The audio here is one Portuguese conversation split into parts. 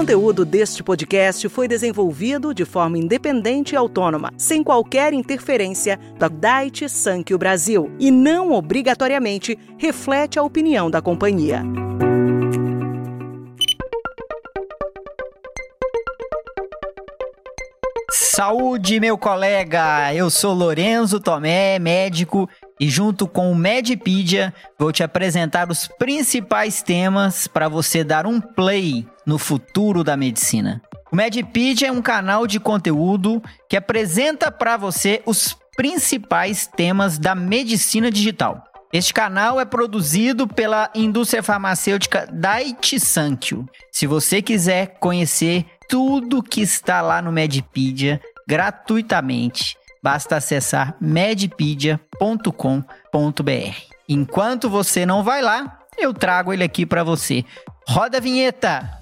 conteúdo deste podcast foi desenvolvido de forma independente e autônoma, sem qualquer interferência da Daiichi Sankyo Brasil e não obrigatoriamente reflete a opinião da companhia. Saúde, meu colega! Eu sou Lorenzo Tomé, médico, e junto com o Medipedia vou te apresentar os principais temas para você dar um play no futuro da medicina. O Medipedia é um canal de conteúdo que apresenta para você os principais temas da medicina digital. Este canal é produzido pela indústria farmacêutica Daiichi Sankyo. Se você quiser conhecer tudo que está lá no Medipedia gratuitamente, basta acessar medpedia.com.br. Enquanto você não vai lá, eu trago ele aqui para você. Roda a vinheta!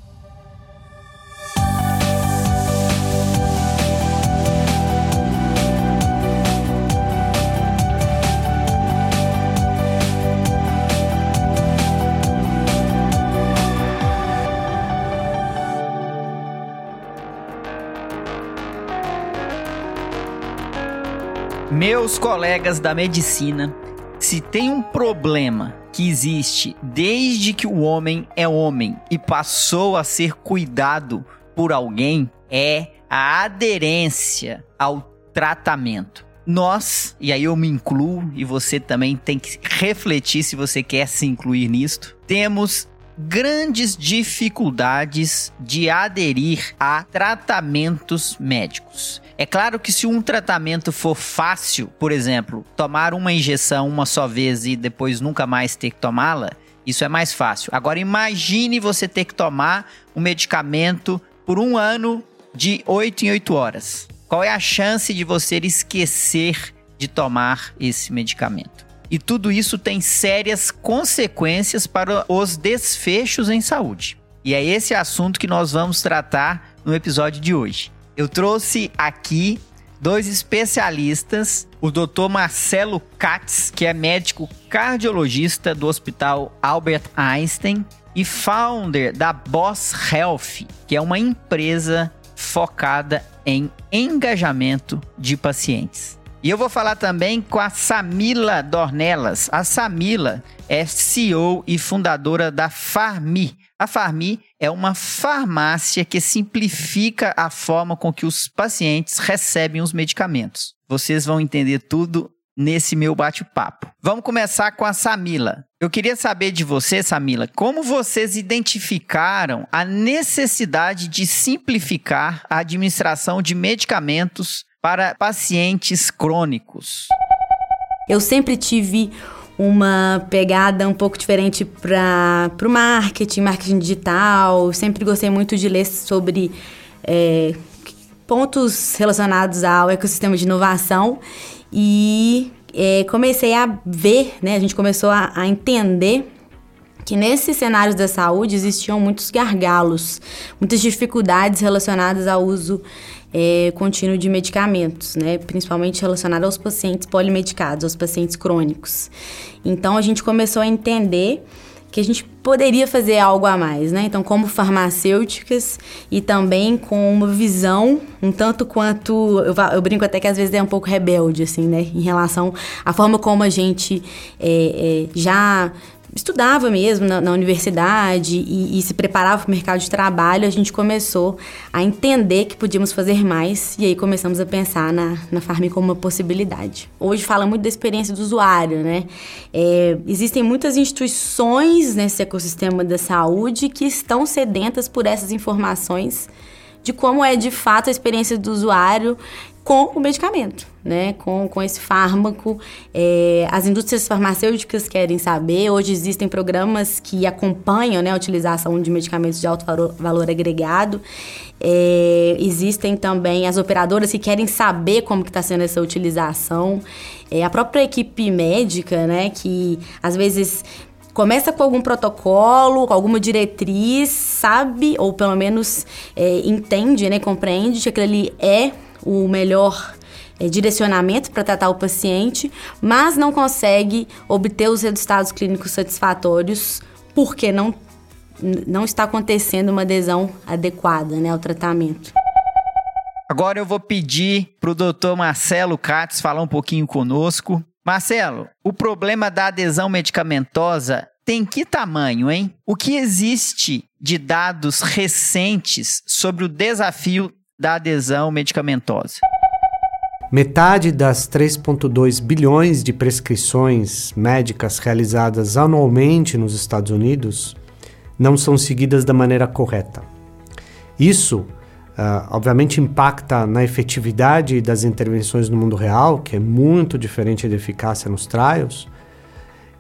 Meus colegas da medicina, se tem um problema que existe desde que o homem é homem e passou a ser cuidado por alguém, é a aderência ao tratamento. Nós, e aí eu me incluo, e você também tem que refletir se você quer se incluir nisto, temos grandes dificuldades de aderir a tratamentos médicos. É claro que se um tratamento for fácil, por exemplo, tomar uma injeção uma só vez e depois nunca mais ter que tomá-la, isso é mais fácil. Agora imagine você ter que tomar um medicamento por um ano de 8 em 8 horas. Qual é a chance de você esquecer de tomar esse medicamento? E tudo isso tem sérias consequências para os desfechos em saúde. E é esse assunto que nós vamos tratar no episódio de hoje. Eu trouxe aqui dois especialistas, o Dr. Marcelo Katz, que é médico cardiologista do Hospital Albert Einstein e founder da Boss Health, que é uma empresa focada em engajamento de pacientes. E eu vou falar também com a Samila Dornelas. A Samila é CEO e fundadora da Farmi. A Farmi é uma farmácia que simplifica a forma com que os pacientes recebem os medicamentos. Vocês vão entender tudo nesse meu bate-papo. Vamos começar com a Samila. Eu queria saber de você, Samila, como vocês identificaram a necessidade de simplificar a administração de medicamentos para pacientes crônicos? Eu sempre tive uma pegada um pouco diferente para o marketing, marketing digital. Sempre gostei muito de ler sobre é, pontos relacionados ao ecossistema de inovação e é, comecei a ver, né? A gente começou a, a entender que nesses cenários da saúde existiam muitos gargalos, muitas dificuldades relacionadas ao uso é, contínuo de medicamentos, né? principalmente relacionado aos pacientes polimedicados, aos pacientes crônicos. Então a gente começou a entender que a gente poderia fazer algo a mais, né? Então, como farmacêuticas e também com uma visão um tanto quanto eu, eu, brinco até que às vezes é um pouco rebelde, assim, né? Em relação à forma como a gente é, é, já estudava mesmo na, na universidade e, e, se preparava para o mercado de trabalho, a gente começou a entender que podíamos fazer mais e aí começamos a pensar na, na Farm como uma possibilidade. Hoje fala muito da experiência do usuário, né? É, existem muitas instituições nesse ecossistema da saúde que estão sedentas por essas informações de como é de fato a experiência do usuário com o medicamento, né? Com, com esse fármaco. É, as indústrias farmacêuticas querem saber. Hoje existem programas que acompanham né, a utilização de medicamentos de alto valor, valor agregado. É, existem também as operadoras que querem saber como que está sendo essa utilização. É, a própria equipe médica, né? Que às vezes começa com algum protocolo, com alguma diretriz, sabe, ou pelo menos é, entende, né, compreende que aquilo ali é o melhor é, direcionamento para tratar o paciente, mas não consegue obter os resultados clínicos satisfatórios porque não não está acontecendo uma adesão adequada né, ao tratamento. Agora eu vou pedir para o doutor Marcelo Katz falar um pouquinho conosco. Marcelo, o problema da adesão medicamentosa tem que tamanho, hein? O que existe de dados recentes sobre o desafio da adesão medicamentosa? Metade das 3,2 bilhões de prescrições médicas realizadas anualmente nos Estados Unidos não são seguidas da maneira correta. Isso, uh, obviamente, impacta na efetividade das intervenções no mundo real, que é muito diferente da eficácia nos trials,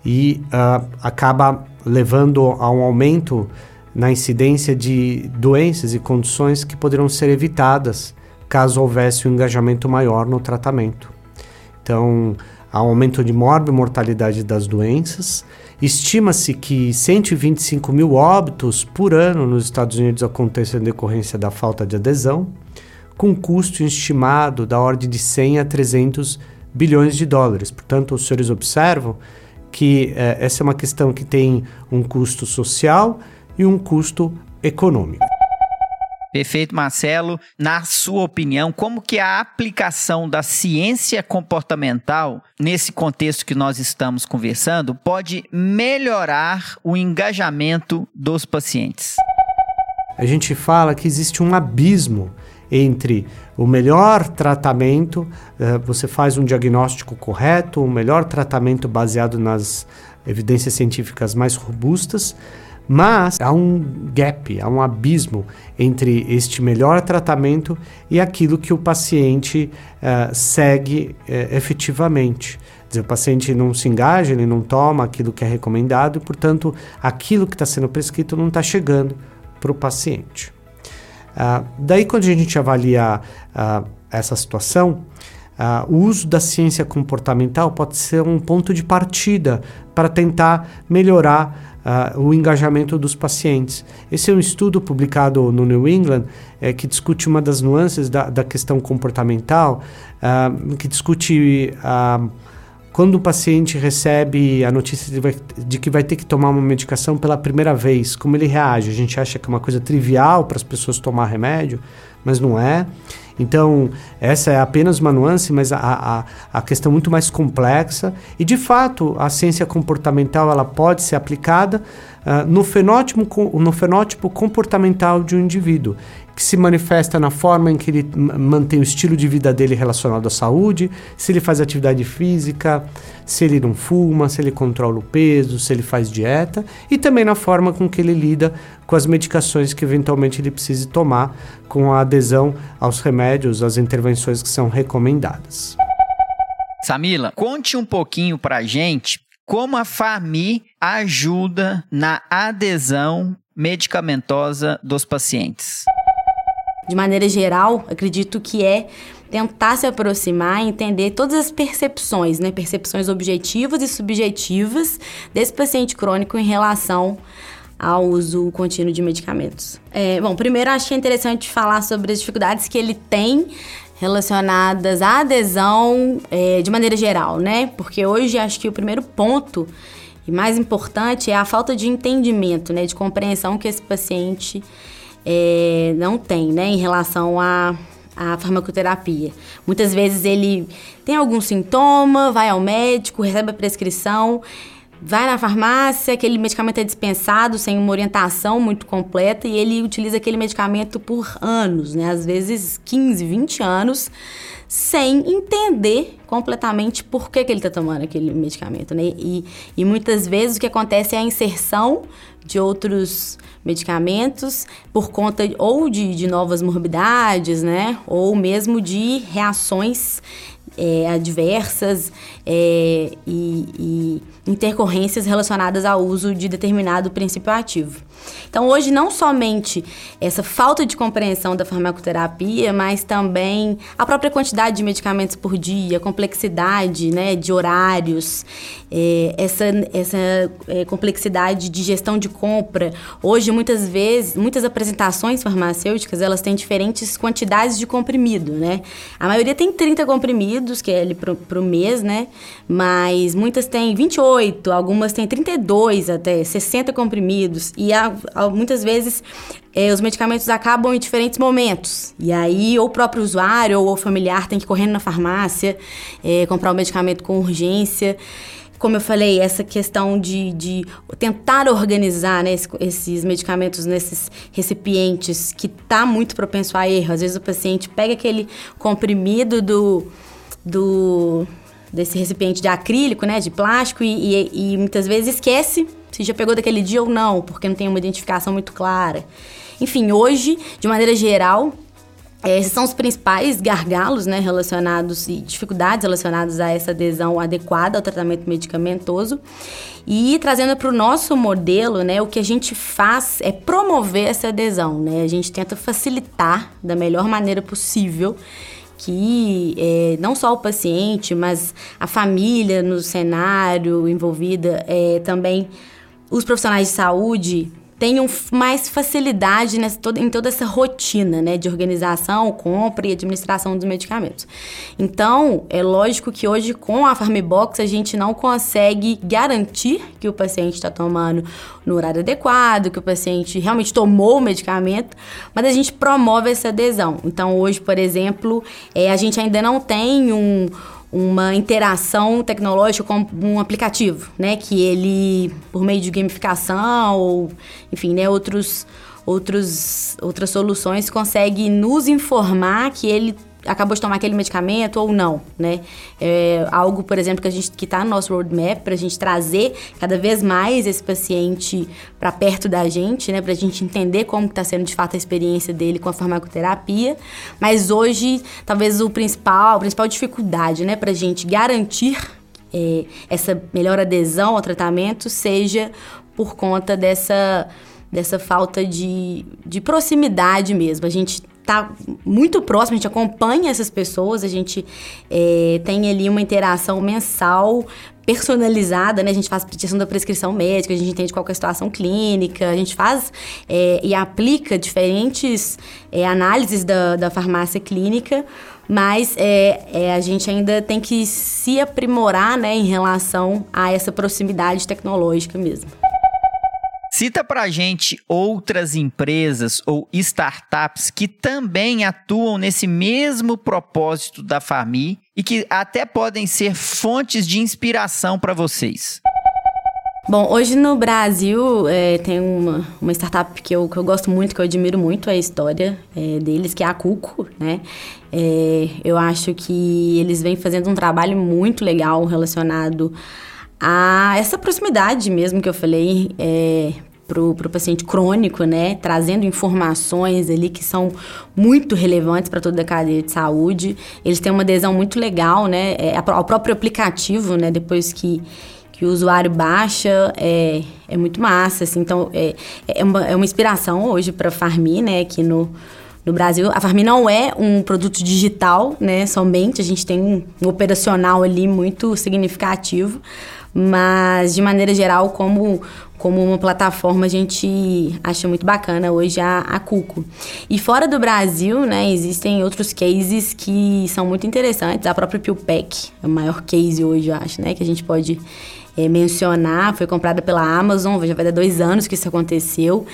e uh, acaba levando a um aumento na incidência de doenças e condições que poderiam ser evitadas caso houvesse um engajamento maior no tratamento. Então, há um aumento de mortalidade das doenças. Estima-se que 125 mil óbitos por ano nos Estados Unidos acontecem em decorrência da falta de adesão, com custo estimado da ordem de 100 a 300 bilhões de dólares. Portanto, os senhores observam que eh, essa é uma questão que tem um custo social e um custo econômico. Perfeito, Marcelo. Na sua opinião, como que a aplicação da ciência comportamental nesse contexto que nós estamos conversando pode melhorar o engajamento dos pacientes? A gente fala que existe um abismo entre o melhor tratamento, uh, você faz um diagnóstico correto, o melhor tratamento baseado nas evidências científicas mais robustas, mas há um gap, há um abismo entre este melhor tratamento e aquilo que o paciente uh, segue uh, efetivamente. Dizer, o paciente não se engaja, ele não toma aquilo que é recomendado e, portanto, aquilo que está sendo prescrito não está chegando para o paciente. Uh, daí, quando a gente avalia uh, essa situação, uh, o uso da ciência comportamental pode ser um ponto de partida para tentar melhorar o engajamento dos pacientes. Esse é um estudo publicado no New England é, que discute uma das nuances da, da questão comportamental, que discute quando o paciente recebe a notícia de, vai, de, que vai ter que tomar uma medicação pela primeira vez, como ele reage? A gente acha que é uma coisa trivial para as pessoas tomar remédio, mas não é. Então, essa é apenas uma nuance, mas a, a, a questão é muito mais complexa. E, de fato, a ciência comportamental ela pode ser aplicada uh, no, fenótipo, no fenótipo comportamental de um indivíduo que se manifesta na forma em que ele mantém o estilo de vida dele relacionado à saúde, se ele faz atividade física, se ele não fuma, se ele controla o peso, se ele faz dieta, e também na forma com que ele lida com as medicações que eventualmente ele precise tomar, com a adesão aos remédios, às intervenções que são recomendadas. Samila, conte um pouquinho pra gente como a FAMI ajuda na adesão medicamentosa dos pacientes de maneira geral, acredito que é tentar se aproximar entender todas as percepções, né? Percepções objetivas e subjetivas desse paciente crônico em relação ao uso contínuo de medicamentos. É, bom, primeiro acho que é interessante falar sobre as dificuldades que ele tem relacionadas à adesão é, de maneira geral, né? Porque hoje acho que o primeiro ponto e mais importante é a falta de entendimento, né? De compreensão que esse paciente é, não tem, né, em relação à, à farmacoterapia. Muitas vezes ele tem algum sintoma, vai ao médico, recebe a prescrição, vai na farmácia, aquele medicamento é dispensado sem uma orientação muito completa e ele utiliza aquele medicamento por anos, né, às vezes 15, 20 anos, sem entender completamente por que, que ele está tomando aquele medicamento, né? E, e muitas vezes o que acontece é a inserção de outros medicamentos por conta ou de, de novas morbidades, né? Ou mesmo de reações é, adversas é, e, e intercorrências relacionadas ao uso de determinado princípio ativo. Então, hoje, não somente essa falta de compreensão da farmacoterapia, mas também a própria quantidade de medicamentos por dia, a complexidade né, de horários, é, essa, essa é, complexidade de gestão de compra. Hoje, muitas vezes, muitas apresentações farmacêuticas, elas têm diferentes quantidades de comprimido, né? A maioria tem 30 comprimidos, que é ali pro, pro mês, né? Mas muitas têm 28, algumas têm 32 até 60 comprimidos. E há, há, muitas vezes é, os medicamentos acabam em diferentes momentos. E aí, ou o próprio usuário ou o familiar tem que correr na farmácia, é, comprar o medicamento com urgência como eu falei, essa questão de, de tentar organizar né, esses medicamentos nesses recipientes que está muito propenso a erro. Às vezes o paciente pega aquele comprimido do, do desse recipiente de acrílico, né, de plástico, e, e, e muitas vezes esquece se já pegou daquele dia ou não, porque não tem uma identificação muito clara. Enfim, hoje, de maneira geral, é, esses são os principais gargalos né, relacionados e dificuldades relacionadas a essa adesão adequada ao tratamento medicamentoso. E trazendo para o nosso modelo, né, o que a gente faz é promover essa adesão. Né? A gente tenta facilitar da melhor maneira possível que é, não só o paciente, mas a família no cenário envolvida, é, também os profissionais de saúde tenham mais facilidade nessa, em toda essa rotina né, de organização, compra e administração dos medicamentos. Então, é lógico que hoje com a Farmibox a gente não consegue garantir que o paciente está tomando no horário adequado, que o paciente realmente tomou o medicamento, mas a gente promove essa adesão. Então, hoje, por exemplo, é, a gente ainda não tem um uma interação tecnológica com um aplicativo, né? Que ele, por meio de gamificação ou, enfim, né, outros, outros, outras soluções, consegue nos informar que ele acabou de tomar aquele medicamento ou não, né? É algo, por exemplo, que a gente que está no nosso roadmap para a gente trazer cada vez mais esse paciente para perto da gente, né? Para a gente entender como está sendo de fato a experiência dele com a farmacoterapia. Mas hoje, talvez o principal, a principal dificuldade, né, para a gente garantir é, essa melhor adesão ao tratamento seja por conta dessa dessa falta de, de proximidade mesmo. A gente está muito próximo, a gente acompanha essas pessoas, a gente é, tem ali uma interação mensal personalizada, né? A gente faz petição da prescrição médica, a gente entende qual é a situação clínica, a gente faz é, e aplica diferentes é, análises da, da farmácia clínica, mas é, a gente ainda tem que se aprimorar, né, em relação a essa proximidade tecnológica mesmo. Cita pra gente outras empresas ou startups que também atuam nesse mesmo propósito da Farmi e que até podem ser fontes de inspiração para vocês. Bom, hoje no Brasil é, tem uma, uma startup que eu, que eu gosto muito, que eu admiro muito a história é, deles, que é a Cuco, né? É, eu acho que eles vêm fazendo um trabalho muito legal relacionado a essa proximidade mesmo que eu falei, é, para o paciente crônico, né? Trazendo informações ali que são muito relevantes para toda a cadeia de saúde. Eles têm uma adesão muito legal, né? É, ao próprio aplicativo, né? Depois que, que o usuário baixa, é, é muito massa, assim. Então, é, é, uma, é uma inspiração hoje para a Farmi, né? Aqui no, no Brasil. A Farmi não é um produto digital, né? Somente. A gente tem um, operacional ali muito significativo. Mas, de maneira geral, como como uma plataforma a gente acha muito bacana hoje a, a Cuco. E fora do Brasil, né, existem outros cases que são muito interessantes. A própria PillPack é o maior case hoje, eu acho, né, que a gente pode é, mencionar. Foi comprada pela Amazon, já vai dar dois anos que isso aconteceu.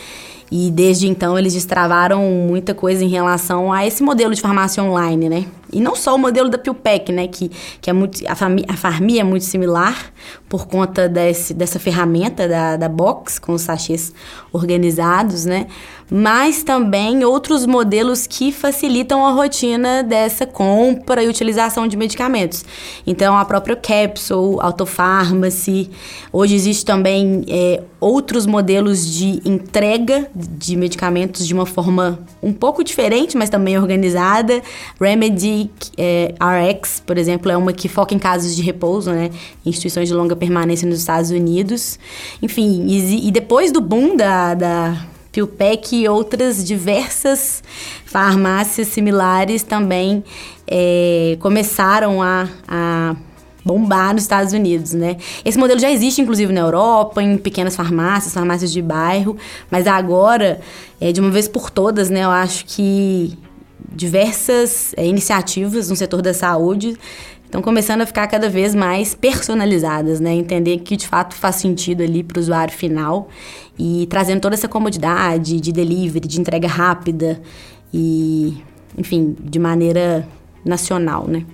E desde então eles destravaram muita coisa em relação a esse modelo de farmácia online, né? E não só o modelo da PillPack, né? Que, que é muito, a, fami, a Farmi é muito similar por conta desse, dessa ferramenta da, da Box, com os sachês organizados, né? Mas também outros modelos que facilitam a rotina dessa compra e utilização de medicamentos. Então, a própria Capsule, Autopharmacy. Hoje existe também é, outros modelos de entrega de medicamentos de uma forma um pouco diferente, mas também organizada. Remedy é, RX, por exemplo, é uma que foca em casos de repouso, né? Instituições de longa permanência nos Estados Unidos. Enfim, e, e depois do boom da, da PillPack, outras diversas farmácias similares também é, começaram a, a bombar nos Estados Unidos, né? Esse modelo já existe, inclusive, na Europa, em pequenas farmácias, farmácias de bairro, mas agora, é, de uma vez por todas, né? Eu acho que diversas é, iniciativas no setor da saúde estão começando a ficar cada vez mais personalizadas, né? Entender que de fato faz sentido ali para o usuário final e trazendo toda essa comodidade de delivery, de entrega rápida e, enfim, de maneira nacional, né?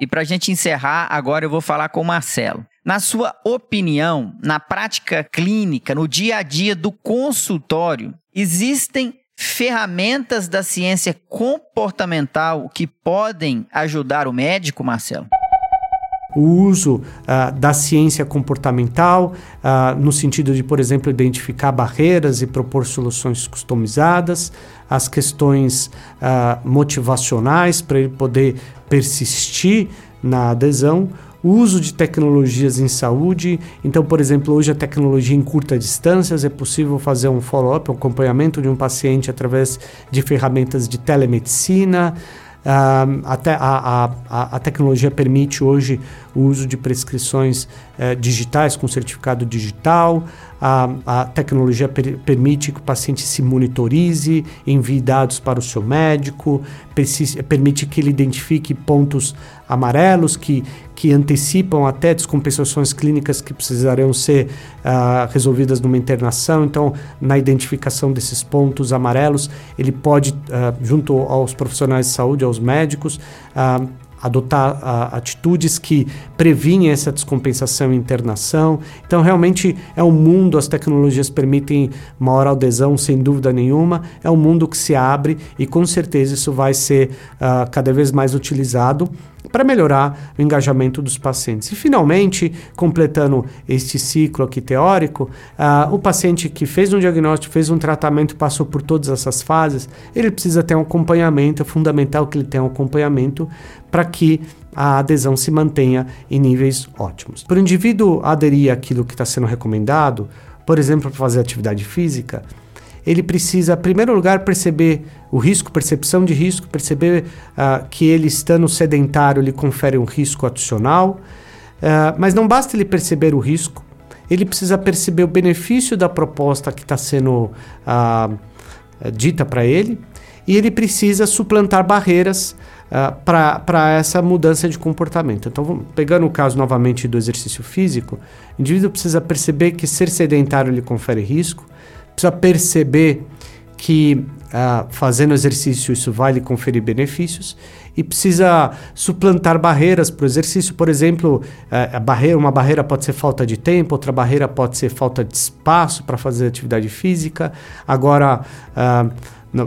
E para a gente encerrar, agora eu vou falar com o Marcelo. Na sua opinião, na prática clínica, no dia a dia do consultório, existem ferramentas da ciência comportamental que podem ajudar o médico, Marcelo? o uso uh, da ciência comportamental, uh, no sentido de, por exemplo, identificar barreiras e propor soluções customizadas, as questões uh, motivacionais para ele poder persistir na adesão, o uso de tecnologias em saúde. Então, por exemplo, hoje a tecnologia em curta distâncias é possível fazer um follow-up, um acompanhamento de um paciente através de ferramentas de telemedicina. Uh, até a, a, a, tecnologia permite hoje o uso de prescrições uh, digitais com certificado digital. A, a tecnologia per, permite que o paciente se monitorize, envie dados para o seu médico, permite que ele identifique pontos amarelos que, que antecipam até descompensações clínicas que precisarão ser uh, resolvidas numa internação. Então, na identificação desses pontos amarelos, ele pode, uh, junto aos profissionais de saúde, aos médicos, uh, adotar uh, atitudes que previnem essa descompensação e internação. Então, realmente é um mundo, as tecnologias permitem maior adesão, sem dúvida nenhuma. É um mundo que se abre e com certeza isso vai ser uh, cada vez mais utilizado para melhorar o engajamento dos pacientes. E, finalmente, completando este ciclo aqui teórico, uh, o paciente que fez um diagnóstico, fez um tratamento, passou por todas essas fases, ele precisa ter um acompanhamento, é fundamental que ele tenha um acompanhamento para que a adesão se mantenha em níveis ótimos. Para o indivíduo aderir àquilo que está sendo recomendado, por exemplo, para fazer atividade física, ele precisa, em primeiro lugar, perceber o risco, percepção de risco, perceber uh, que ele estando sedentário lhe confere um risco adicional. Uh, mas não basta ele perceber o risco, ele precisa perceber o benefício da proposta que está sendo uh, dita para ele e ele precisa suplantar barreiras uh, para essa mudança de comportamento. Então, pegando o caso novamente do exercício físico, o indivíduo precisa perceber que ser sedentário lhe confere risco, precisa perceber que uh, fazendo exercício isso vai lhe conferir benefícios e precisa suplantar barreiras para o exercício. Por exemplo, uh, a barreira, uma barreira pode ser falta de tempo, outra barreira pode ser falta de espaço para fazer atividade física. Agora, uh,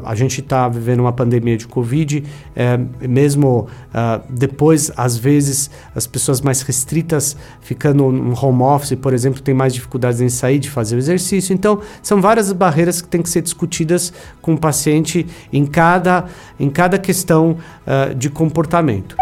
a gente está vivendo uma pandemia de Covid, é, mesmo uh, depois, às vezes, as pessoas mais restritas ficando no home office, por exemplo, têm mais dificuldades em sair de fazer o exercício. Então, são várias barreiras que têm que ser discutidas com o paciente em cada, em cada questão uh, de comportamento.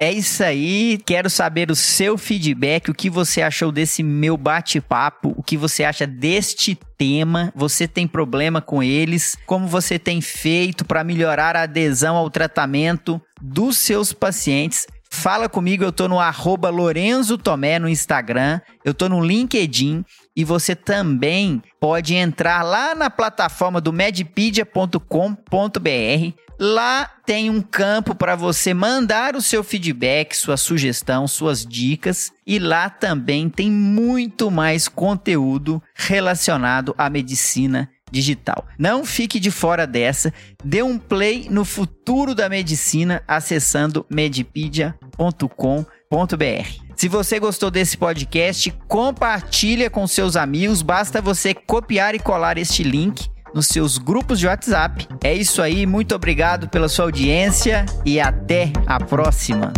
É isso aí. Quero saber o seu feedback, o que você achou desse meu bate-papo, o que você acha deste tema. Você tem problema com eles? Como você tem feito para melhorar a adesão ao tratamento dos seus pacientes? Fala comigo, eu tô no arroba Lorenzo Tomé no Instagram, eu tô no LinkedIn e você também pode entrar lá na plataforma do medpedia.com.br Lá tem um campo para você mandar o seu feedback, sua sugestão, suas dicas. E lá também tem muito mais conteúdo relacionado à medicina digital. Não fique de fora dessa. Dê um play no futuro da medicina acessando medipedia.com.br. Se você gostou desse podcast, compartilha com seus amigos. Basta você copiar e colar este link nos seus grupos de WhatsApp. É isso aí, muito obrigado pela sua audiência e até a próxima.